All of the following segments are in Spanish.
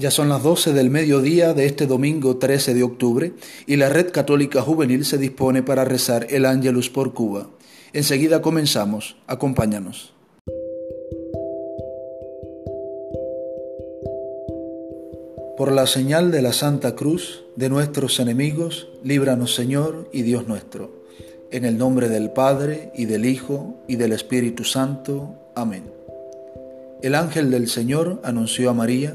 Ya son las 12 del mediodía de este domingo 13 de octubre y la Red Católica Juvenil se dispone para rezar el Ángelus por Cuba. Enseguida comenzamos. Acompáñanos. Por la señal de la Santa Cruz de nuestros enemigos, líbranos Señor y Dios nuestro. En el nombre del Padre y del Hijo y del Espíritu Santo. Amén. El ángel del Señor anunció a María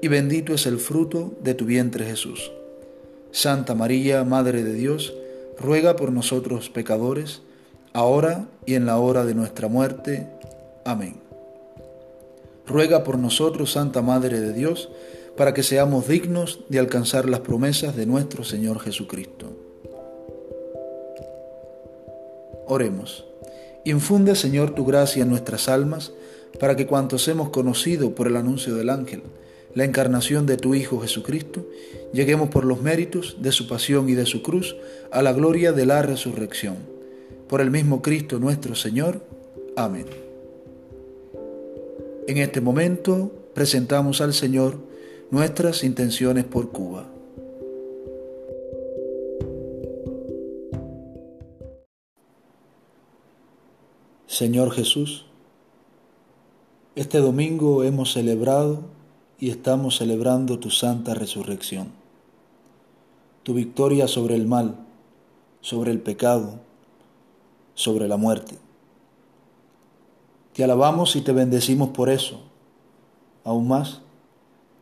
y bendito es el fruto de tu vientre Jesús. Santa María, Madre de Dios, ruega por nosotros pecadores, ahora y en la hora de nuestra muerte. Amén. Ruega por nosotros, Santa Madre de Dios, para que seamos dignos de alcanzar las promesas de nuestro Señor Jesucristo. Oremos. Infunde, Señor, tu gracia en nuestras almas, para que cuantos hemos conocido por el anuncio del ángel, la encarnación de tu Hijo Jesucristo, lleguemos por los méritos de su pasión y de su cruz a la gloria de la resurrección. Por el mismo Cristo nuestro Señor. Amén. En este momento presentamos al Señor nuestras intenciones por Cuba. Señor Jesús, este domingo hemos celebrado y estamos celebrando tu santa resurrección, tu victoria sobre el mal, sobre el pecado, sobre la muerte. Te alabamos y te bendecimos por eso. Aún más,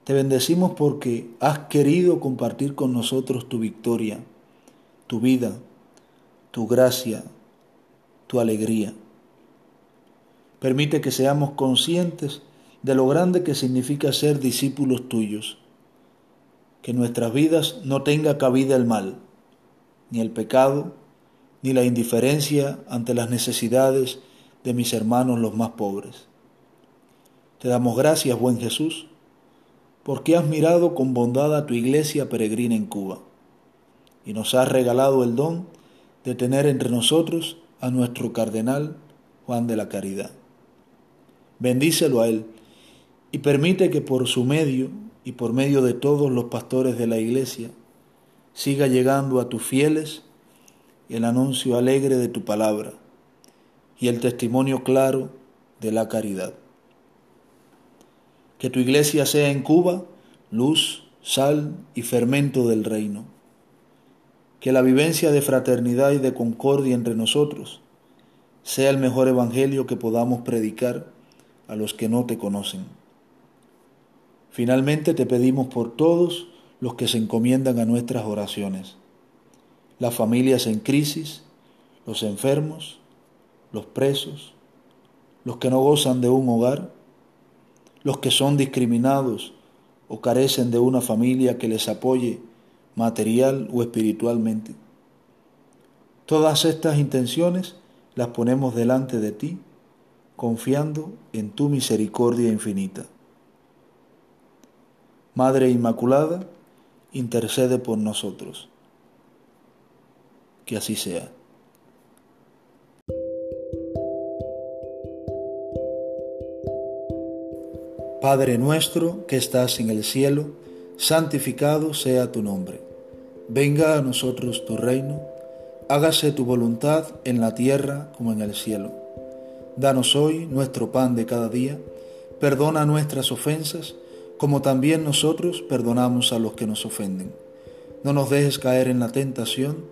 te bendecimos porque has querido compartir con nosotros tu victoria, tu vida, tu gracia, tu alegría. Permite que seamos conscientes de lo grande que significa ser discípulos tuyos. Que en nuestras vidas no tenga cabida el mal, ni el pecado, ni la indiferencia ante las necesidades de mis hermanos los más pobres. Te damos gracias, buen Jesús, porque has mirado con bondad a tu iglesia peregrina en Cuba y nos has regalado el don de tener entre nosotros a nuestro cardenal Juan de la Caridad. Bendícelo a él y permite que por su medio y por medio de todos los pastores de la iglesia siga llegando a tus fieles el anuncio alegre de tu palabra y el testimonio claro de la caridad. Que tu iglesia sea en Cuba luz, sal y fermento del reino. Que la vivencia de fraternidad y de concordia entre nosotros sea el mejor evangelio que podamos predicar a los que no te conocen. Finalmente te pedimos por todos los que se encomiendan a nuestras oraciones, las familias en crisis, los enfermos, los presos, los que no gozan de un hogar, los que son discriminados o carecen de una familia que les apoye material o espiritualmente. Todas estas intenciones las ponemos delante de ti, confiando en tu misericordia infinita. Madre Inmaculada, intercede por nosotros. Que así sea. Padre nuestro que estás en el cielo, santificado sea tu nombre. Venga a nosotros tu reino, hágase tu voluntad en la tierra como en el cielo. Danos hoy nuestro pan de cada día, perdona nuestras ofensas, como también nosotros perdonamos a los que nos ofenden. no nos dejes caer en la tentación,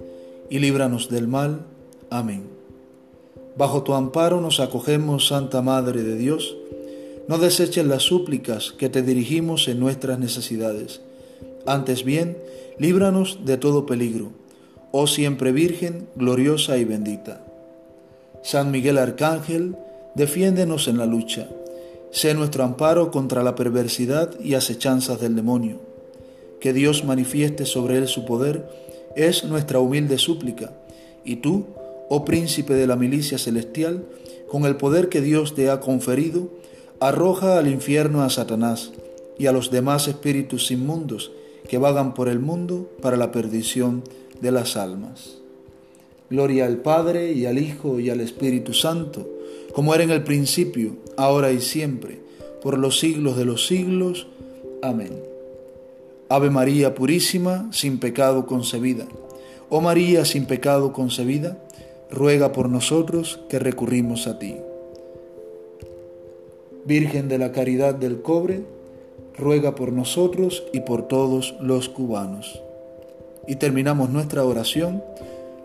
y líbranos del mal. Amén. Bajo tu amparo nos acogemos, Santa Madre de Dios. No deseches las súplicas que te dirigimos en nuestras necesidades. Antes bien, líbranos de todo peligro, oh siempre Virgen, gloriosa y bendita. San Miguel Arcángel, defiéndenos en la lucha. Sé nuestro amparo contra la perversidad y acechanzas del demonio que Dios manifieste sobre él su poder, es nuestra humilde súplica. Y tú, oh príncipe de la milicia celestial, con el poder que Dios te ha conferido, arroja al infierno a Satanás y a los demás espíritus inmundos que vagan por el mundo para la perdición de las almas. Gloria al Padre y al Hijo y al Espíritu Santo, como era en el principio, ahora y siempre, por los siglos de los siglos. Amén. Ave María Purísima, sin pecado concebida. Oh María sin pecado concebida, ruega por nosotros que recurrimos a ti. Virgen de la Caridad del Cobre, ruega por nosotros y por todos los cubanos. Y terminamos nuestra oración